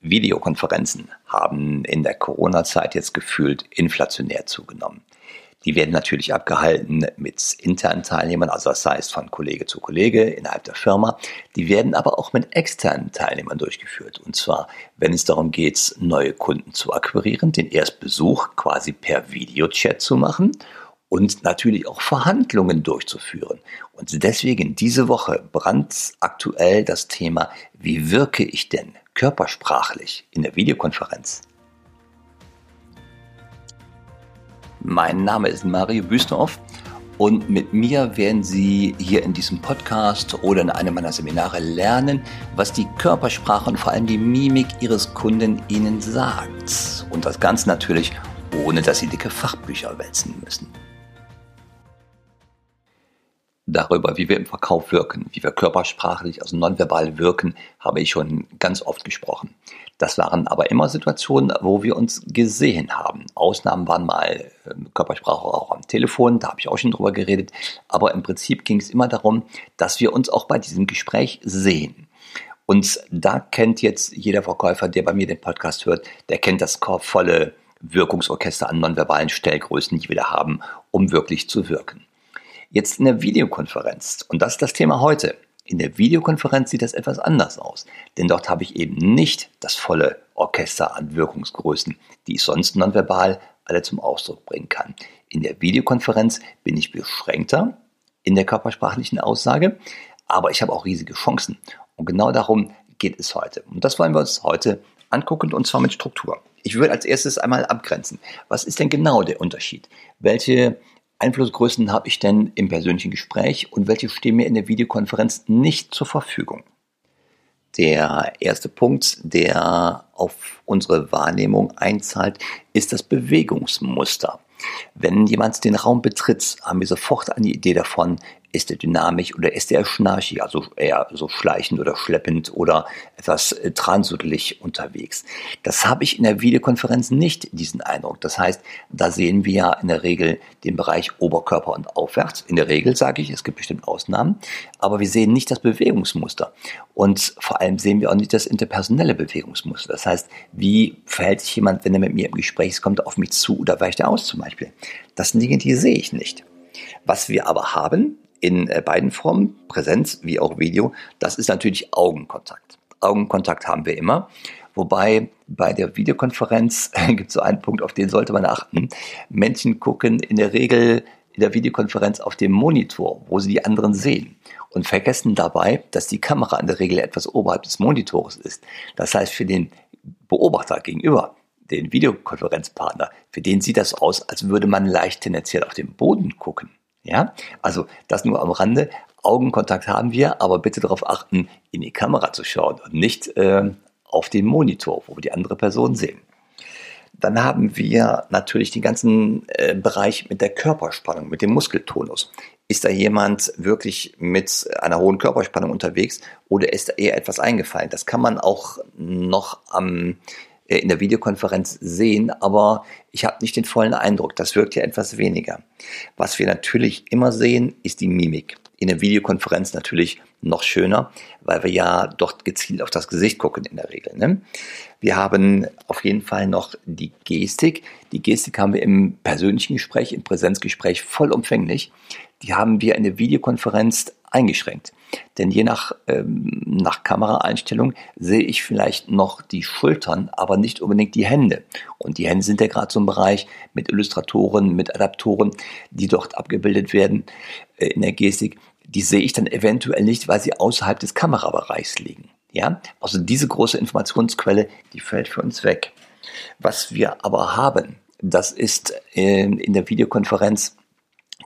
Videokonferenzen haben in der Corona-Zeit jetzt gefühlt inflationär zugenommen. Die werden natürlich abgehalten mit internen Teilnehmern, also das heißt von Kollege zu Kollege innerhalb der Firma. Die werden aber auch mit externen Teilnehmern durchgeführt. Und zwar, wenn es darum geht, neue Kunden zu akquirieren, den Erstbesuch quasi per Videochat zu machen und natürlich auch Verhandlungen durchzuführen. Und deswegen diese Woche brandaktuell das Thema, wie wirke ich denn körpersprachlich in der Videokonferenz? Mein Name ist Mario Büstorf und mit mir werden Sie hier in diesem Podcast oder in einem meiner Seminare lernen, was die Körpersprache und vor allem die Mimik Ihres Kunden Ihnen sagt. Und das Ganze natürlich ohne, dass Sie dicke Fachbücher wälzen müssen. Darüber, wie wir im Verkauf wirken, wie wir körpersprachlich, also nonverbal wirken, habe ich schon ganz oft gesprochen. Das waren aber immer Situationen, wo wir uns gesehen haben. Ausnahmen waren mal ähm, Körpersprache auch am Telefon, da habe ich auch schon drüber geredet. Aber im Prinzip ging es immer darum, dass wir uns auch bei diesem Gespräch sehen. Und da kennt jetzt jeder Verkäufer, der bei mir den Podcast hört, der kennt das volle Wirkungsorchester an nonverbalen Stellgrößen, die wir da haben, um wirklich zu wirken. Jetzt in der Videokonferenz, und das ist das Thema heute. In der Videokonferenz sieht das etwas anders aus, denn dort habe ich eben nicht das volle Orchester an Wirkungsgrößen, die ich sonst nonverbal alle zum Ausdruck bringen kann. In der Videokonferenz bin ich beschränkter in der körpersprachlichen Aussage, aber ich habe auch riesige Chancen. Und genau darum geht es heute. Und das wollen wir uns heute angucken, und zwar mit Struktur. Ich würde als erstes einmal abgrenzen. Was ist denn genau der Unterschied? Welche Einflussgrößen habe ich denn im persönlichen Gespräch und welche stehen mir in der Videokonferenz nicht zur Verfügung? Der erste Punkt, der auf unsere Wahrnehmung einzahlt, ist das Bewegungsmuster. Wenn jemand den Raum betritt, haben wir sofort eine Idee davon, ist er dynamisch oder ist er schnarchig, also eher so schleichend oder schleppend oder etwas äh, transudelig unterwegs. Das habe ich in der Videokonferenz nicht, diesen Eindruck. Das heißt, da sehen wir ja in der Regel den Bereich Oberkörper und aufwärts. In der Regel sage ich, es gibt bestimmt Ausnahmen, aber wir sehen nicht das Bewegungsmuster. Und vor allem sehen wir auch nicht das interpersonelle Bewegungsmuster. Das heißt, wie verhält sich jemand, wenn er mit mir im Gespräch kommt, auf mich zu oder weicht er aus zum Beispiel. Das sind Dinge, die sehe ich nicht. Was wir aber haben, in äh, beiden Formen, Präsenz wie auch Video, das ist natürlich Augenkontakt. Augenkontakt haben wir immer. Wobei bei der Videokonferenz gibt es so einen Punkt, auf den sollte man achten. Menschen gucken in der Regel in der Videokonferenz auf dem Monitor, wo sie die anderen sehen und vergessen dabei, dass die Kamera in der Regel etwas oberhalb des Monitors ist. Das heißt, für den Beobachter gegenüber, den Videokonferenzpartner, für den sieht das aus, als würde man leicht tendenziell auf den Boden gucken. Ja, also das nur am Rande. Augenkontakt haben wir, aber bitte darauf achten, in die Kamera zu schauen und nicht äh, auf den Monitor, wo wir die andere Person sehen. Dann haben wir natürlich den ganzen äh, Bereich mit der Körperspannung, mit dem Muskeltonus. Ist da jemand wirklich mit einer hohen Körperspannung unterwegs oder ist da eher etwas eingefallen? Das kann man auch noch am in der Videokonferenz sehen, aber ich habe nicht den vollen Eindruck. Das wirkt ja etwas weniger. Was wir natürlich immer sehen, ist die Mimik. In der Videokonferenz natürlich noch schöner, weil wir ja dort gezielt auf das Gesicht gucken in der Regel. Ne? Wir haben auf jeden Fall noch die Gestik. Die Gestik haben wir im persönlichen Gespräch, im Präsenzgespräch vollumfänglich. Die haben wir in der Videokonferenz eingeschränkt. Denn je nach, ähm, nach Kameraeinstellung sehe ich vielleicht noch die Schultern, aber nicht unbedingt die Hände. Und die Hände sind ja gerade so ein Bereich mit Illustratoren, mit Adaptoren, die dort abgebildet werden äh, in der Gestik. Die sehe ich dann eventuell nicht, weil sie außerhalb des Kamerabereichs liegen. Ja, also diese große Informationsquelle, die fällt für uns weg. Was wir aber haben, das ist äh, in der Videokonferenz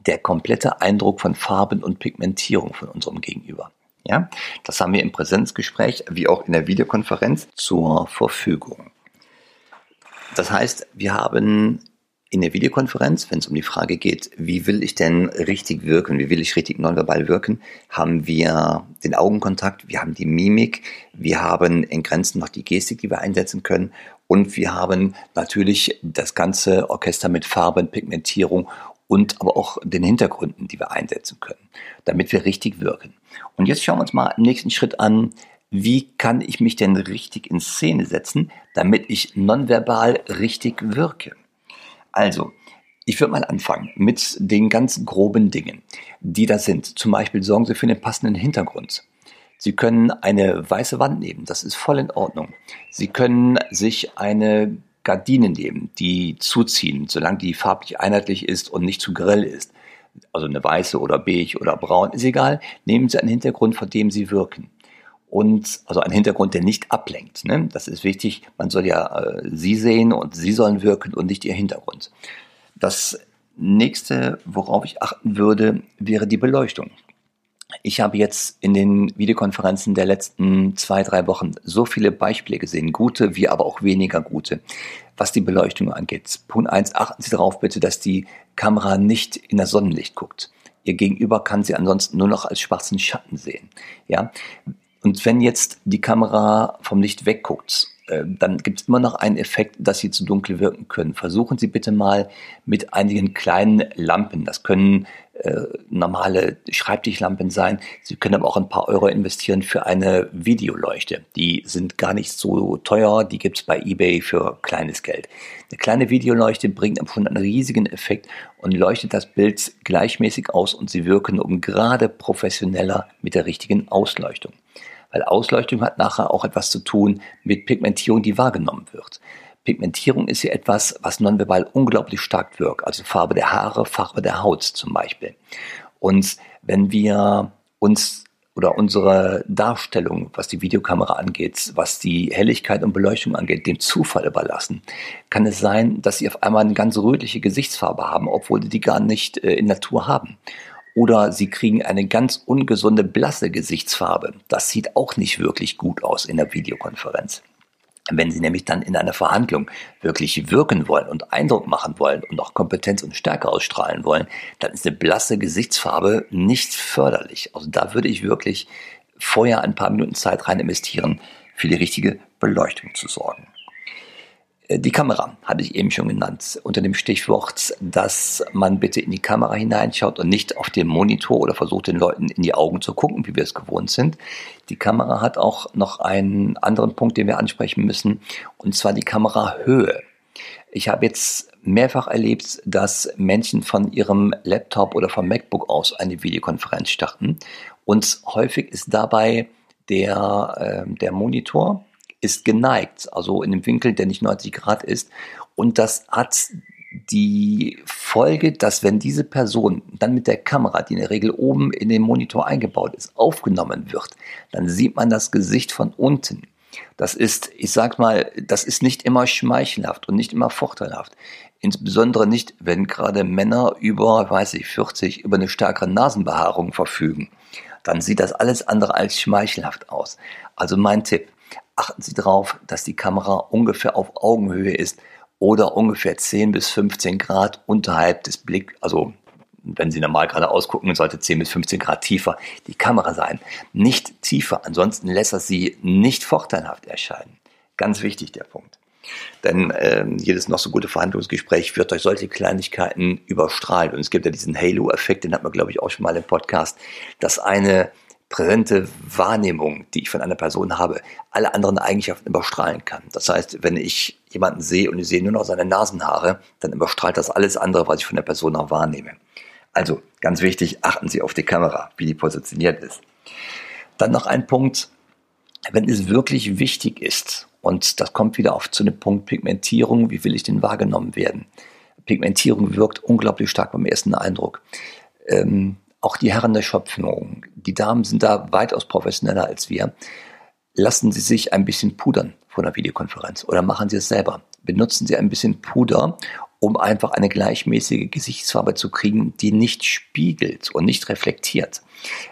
der komplette Eindruck von Farben und Pigmentierung von unserem Gegenüber. Ja, das haben wir im Präsenzgespräch wie auch in der Videokonferenz zur Verfügung. Das heißt, wir haben in der Videokonferenz, wenn es um die Frage geht, wie will ich denn richtig wirken, wie will ich richtig nonverbal wirken, haben wir den Augenkontakt, wir haben die Mimik, wir haben in Grenzen noch die Gestik, die wir einsetzen können und wir haben natürlich das ganze Orchester mit Farben, Pigmentierung und aber auch den Hintergründen, die wir einsetzen können, damit wir richtig wirken. Und jetzt schauen wir uns mal im nächsten Schritt an, wie kann ich mich denn richtig in Szene setzen, damit ich nonverbal richtig wirke? Also, ich würde mal anfangen mit den ganz groben Dingen, die da sind. Zum Beispiel sorgen Sie für einen passenden Hintergrund. Sie können eine weiße Wand nehmen, das ist voll in Ordnung. Sie können sich eine Gardine nehmen, die zuziehen, solange die farblich einheitlich ist und nicht zu grell ist. Also eine weiße oder beige oder braun, ist egal. Nehmen Sie einen Hintergrund, vor dem Sie wirken und also ein Hintergrund, der nicht ablenkt. Ne? Das ist wichtig. Man soll ja äh, Sie sehen und Sie sollen wirken und nicht Ihr Hintergrund. Das nächste, worauf ich achten würde, wäre die Beleuchtung. Ich habe jetzt in den Videokonferenzen der letzten zwei, drei Wochen so viele Beispiele gesehen, gute wie aber auch weniger gute, was die Beleuchtung angeht. Punkt eins: achten Sie darauf bitte, dass die Kamera nicht in das Sonnenlicht guckt. Ihr Gegenüber kann sie ansonsten nur noch als schwarzen Schatten sehen. Ja, und wenn jetzt die Kamera vom Licht wegguckt äh, dann gibt es immer noch einen Effekt, dass sie zu dunkel wirken können. Versuchen Sie bitte mal mit einigen kleinen Lampen. Das können äh, normale Schreibtischlampen sein. Sie können aber auch ein paar Euro investieren für eine Videoleuchte. Die sind gar nicht so teuer. Die gibt es bei eBay für kleines Geld. Eine kleine Videoleuchte bringt schon einen riesigen Effekt und leuchtet das Bild gleichmäßig aus und sie wirken um gerade professioneller mit der richtigen Ausleuchtung weil Ausleuchtung hat nachher auch etwas zu tun mit Pigmentierung, die wahrgenommen wird. Pigmentierung ist ja etwas, was nonverbal unglaublich stark wirkt, also Farbe der Haare, Farbe der Haut zum Beispiel. Und wenn wir uns oder unsere Darstellung, was die Videokamera angeht, was die Helligkeit und Beleuchtung angeht, dem Zufall überlassen, kann es sein, dass sie auf einmal eine ganz rötliche Gesichtsfarbe haben, obwohl sie die gar nicht äh, in Natur haben. Oder sie kriegen eine ganz ungesunde blasse Gesichtsfarbe. Das sieht auch nicht wirklich gut aus in der Videokonferenz. Wenn Sie nämlich dann in einer Verhandlung wirklich wirken wollen und Eindruck machen wollen und auch Kompetenz und Stärke ausstrahlen wollen, dann ist eine blasse Gesichtsfarbe nicht förderlich. Also da würde ich wirklich vorher ein paar Minuten Zeit rein investieren, für die richtige Beleuchtung zu sorgen. Äh, die Kamera hatte ich eben schon genannt, unter dem Stichwort, dass man bitte in die Kamera hineinschaut und nicht auf den Monitor oder versucht den Leuten in die Augen zu gucken, wie wir es gewohnt sind. Die Kamera hat auch noch einen anderen Punkt, den wir ansprechen müssen, und zwar die Kamerahöhe. Ich habe jetzt mehrfach erlebt, dass Menschen von ihrem Laptop oder vom MacBook aus eine Videokonferenz starten und häufig ist dabei der, äh, der Monitor ist geneigt, also in einem Winkel, der nicht 90 Grad ist. Und das hat die Folge, dass wenn diese Person dann mit der Kamera, die in der Regel oben in den Monitor eingebaut ist, aufgenommen wird, dann sieht man das Gesicht von unten. Das ist, ich sag mal, das ist nicht immer schmeichelhaft und nicht immer vorteilhaft. Insbesondere nicht, wenn gerade Männer über, weiß ich, 40 über eine stärkere Nasenbehaarung verfügen. Dann sieht das alles andere als schmeichelhaft aus. Also mein Tipp, achten Sie darauf, dass die Kamera ungefähr auf Augenhöhe ist oder ungefähr 10 bis 15 Grad unterhalb des Blick, also wenn Sie normal gerade ausgucken, sollte 10 bis 15 Grad tiefer die Kamera sein. Nicht tiefer, ansonsten lässt er Sie nicht vorteilhaft erscheinen. Ganz wichtig der Punkt. Denn äh, jedes noch so gute Verhandlungsgespräch wird durch solche Kleinigkeiten überstrahlt. Und es gibt ja diesen Halo-Effekt, den hat man, glaube ich, auch schon mal im Podcast, dass eine präsente Wahrnehmung, die ich von einer Person habe, alle anderen Eigenschaften überstrahlen kann. Das heißt, wenn ich jemanden sehe und ich sehe nur noch seine Nasenhaare, dann überstrahlt das alles andere, was ich von der Person auch wahrnehme. Also ganz wichtig, achten Sie auf die Kamera, wie die positioniert ist. Dann noch ein Punkt, wenn es wirklich wichtig ist, und das kommt wieder auf zu dem Punkt Pigmentierung, wie will ich denn wahrgenommen werden? Pigmentierung wirkt unglaublich stark beim ersten Eindruck. Ähm, auch die Herren der Schöpfung, die Damen sind da weitaus professioneller als wir. Lassen Sie sich ein bisschen pudern vor einer Videokonferenz oder machen Sie es selber. Benutzen Sie ein bisschen Puder, um einfach eine gleichmäßige Gesichtsfarbe zu kriegen, die nicht spiegelt und nicht reflektiert.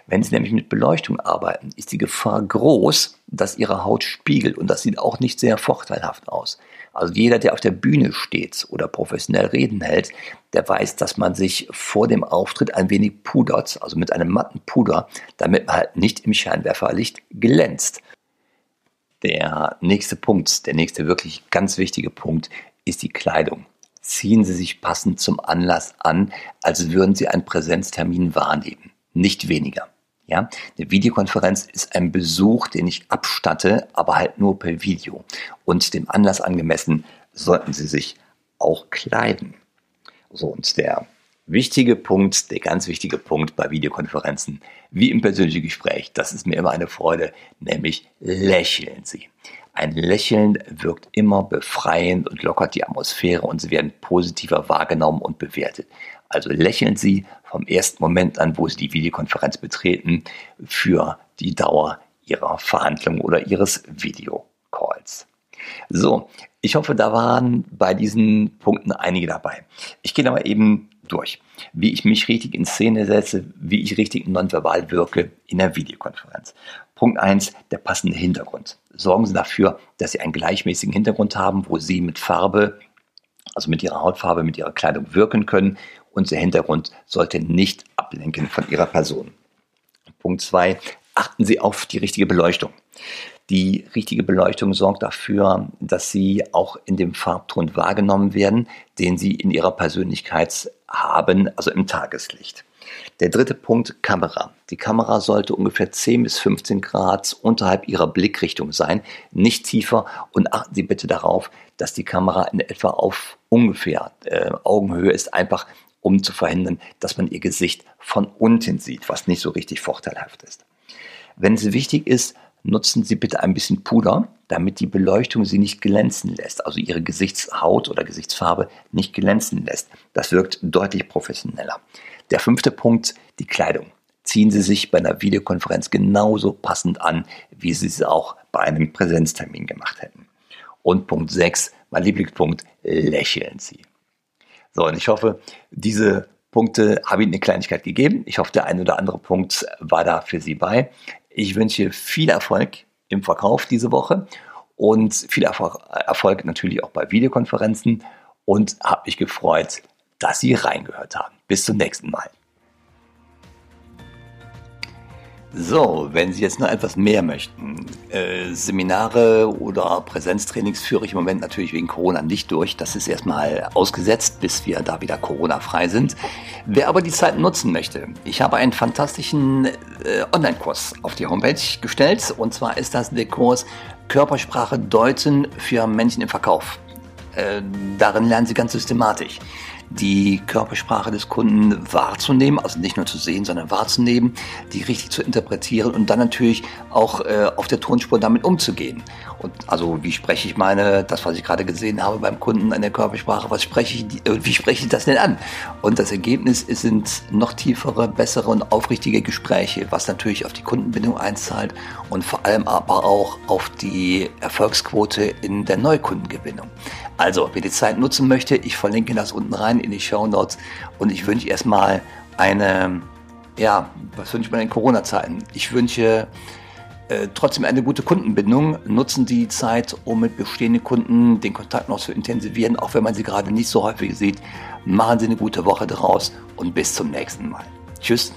Wenn Sie nämlich mit Beleuchtung arbeiten, ist die Gefahr groß, dass Ihre Haut spiegelt und das sieht auch nicht sehr vorteilhaft aus. Also jeder, der auf der Bühne steht oder professionell Reden hält, der weiß, dass man sich vor dem Auftritt ein wenig pudert, also mit einem matten Puder, damit man halt nicht im Scheinwerferlicht glänzt. Der nächste Punkt, der nächste wirklich ganz wichtige Punkt ist die Kleidung. Ziehen Sie sich passend zum Anlass an, als würden Sie einen Präsenztermin wahrnehmen. Nicht weniger. Ja, eine Videokonferenz ist ein Besuch, den ich abstatte, aber halt nur per Video. Und dem Anlass angemessen sollten Sie sich auch kleiden. So, und der wichtige Punkt, der ganz wichtige Punkt bei Videokonferenzen, wie im persönlichen Gespräch, das ist mir immer eine Freude, nämlich lächeln Sie. Ein Lächeln wirkt immer befreiend und lockert die Atmosphäre und Sie werden positiver wahrgenommen und bewertet. Also lächeln Sie vom ersten Moment an, wo Sie die Videokonferenz betreten, für die Dauer Ihrer Verhandlung oder Ihres Videocalls. So, ich hoffe, da waren bei diesen Punkten einige dabei. Ich gehe aber eben durch, wie ich mich richtig in Szene setze, wie ich richtig nonverbal wirke in der Videokonferenz. Punkt eins: der passende Hintergrund. Sorgen Sie dafür, dass Sie einen gleichmäßigen Hintergrund haben, wo Sie mit Farbe, also mit Ihrer Hautfarbe, mit Ihrer Kleidung wirken können und der Hintergrund sollte nicht ablenken von Ihrer Person. Punkt zwei: achten Sie auf die richtige Beleuchtung. Die richtige Beleuchtung sorgt dafür, dass Sie auch in dem Farbton wahrgenommen werden, den Sie in Ihrer Persönlichkeit haben, also im Tageslicht. Der dritte Punkt, Kamera. Die Kamera sollte ungefähr 10 bis 15 Grad unterhalb Ihrer Blickrichtung sein, nicht tiefer. Und achten Sie bitte darauf, dass die Kamera in etwa auf ungefähr äh, Augenhöhe ist, einfach um zu verhindern, dass man Ihr Gesicht von unten sieht, was nicht so richtig vorteilhaft ist. Wenn es wichtig ist, nutzen Sie bitte ein bisschen Puder, damit die Beleuchtung Sie nicht glänzen lässt, also Ihre Gesichtshaut oder Gesichtsfarbe nicht glänzen lässt. Das wirkt deutlich professioneller. Der fünfte Punkt, die Kleidung. Ziehen Sie sich bei einer Videokonferenz genauso passend an, wie Sie es auch bei einem Präsenztermin gemacht hätten. Und Punkt 6, mein Lieblingspunkt, lächeln Sie. So, und ich hoffe, diese Punkte habe ich Ihnen eine Kleinigkeit gegeben. Ich hoffe, der ein oder andere Punkt war da für Sie bei. Ich wünsche viel Erfolg im Verkauf diese Woche und viel Erfolg natürlich auch bei Videokonferenzen und habe mich gefreut, dass Sie reingehört haben. Bis zum nächsten Mal. So, wenn Sie jetzt noch etwas mehr möchten, äh, Seminare oder Präsenztrainings führe ich im Moment natürlich wegen Corona nicht durch. Das ist erstmal ausgesetzt, bis wir da wieder Corona-frei sind. Wer aber die Zeit nutzen möchte, ich habe einen fantastischen äh, Online-Kurs auf die Homepage gestellt. Und zwar ist das der Kurs Körpersprache deuten für Menschen im Verkauf. Äh, darin lernen Sie ganz systematisch die Körpersprache des Kunden wahrzunehmen, also nicht nur zu sehen, sondern wahrzunehmen, die richtig zu interpretieren und dann natürlich auch äh, auf der Tonspur damit umzugehen. Und also wie spreche ich meine, das was ich gerade gesehen habe beim Kunden an der Körpersprache, was spreche ich, äh, wie spreche ich das denn an? Und das Ergebnis sind noch tiefere, bessere und aufrichtige Gespräche, was natürlich auf die Kundenbindung einzahlt und vor allem aber auch auf die Erfolgsquote in der Neukundengewinnung. Also, wer die Zeit nutzen möchte, ich verlinke das unten rein in die Show Notes und ich wünsche erstmal eine, ja, was wünsche ich mir in Corona-Zeiten? Ich wünsche äh, trotzdem eine gute Kundenbindung. Nutzen die Zeit, um mit bestehenden Kunden den Kontakt noch zu intensivieren, auch wenn man sie gerade nicht so häufig sieht. Machen Sie eine gute Woche draus und bis zum nächsten Mal. Tschüss.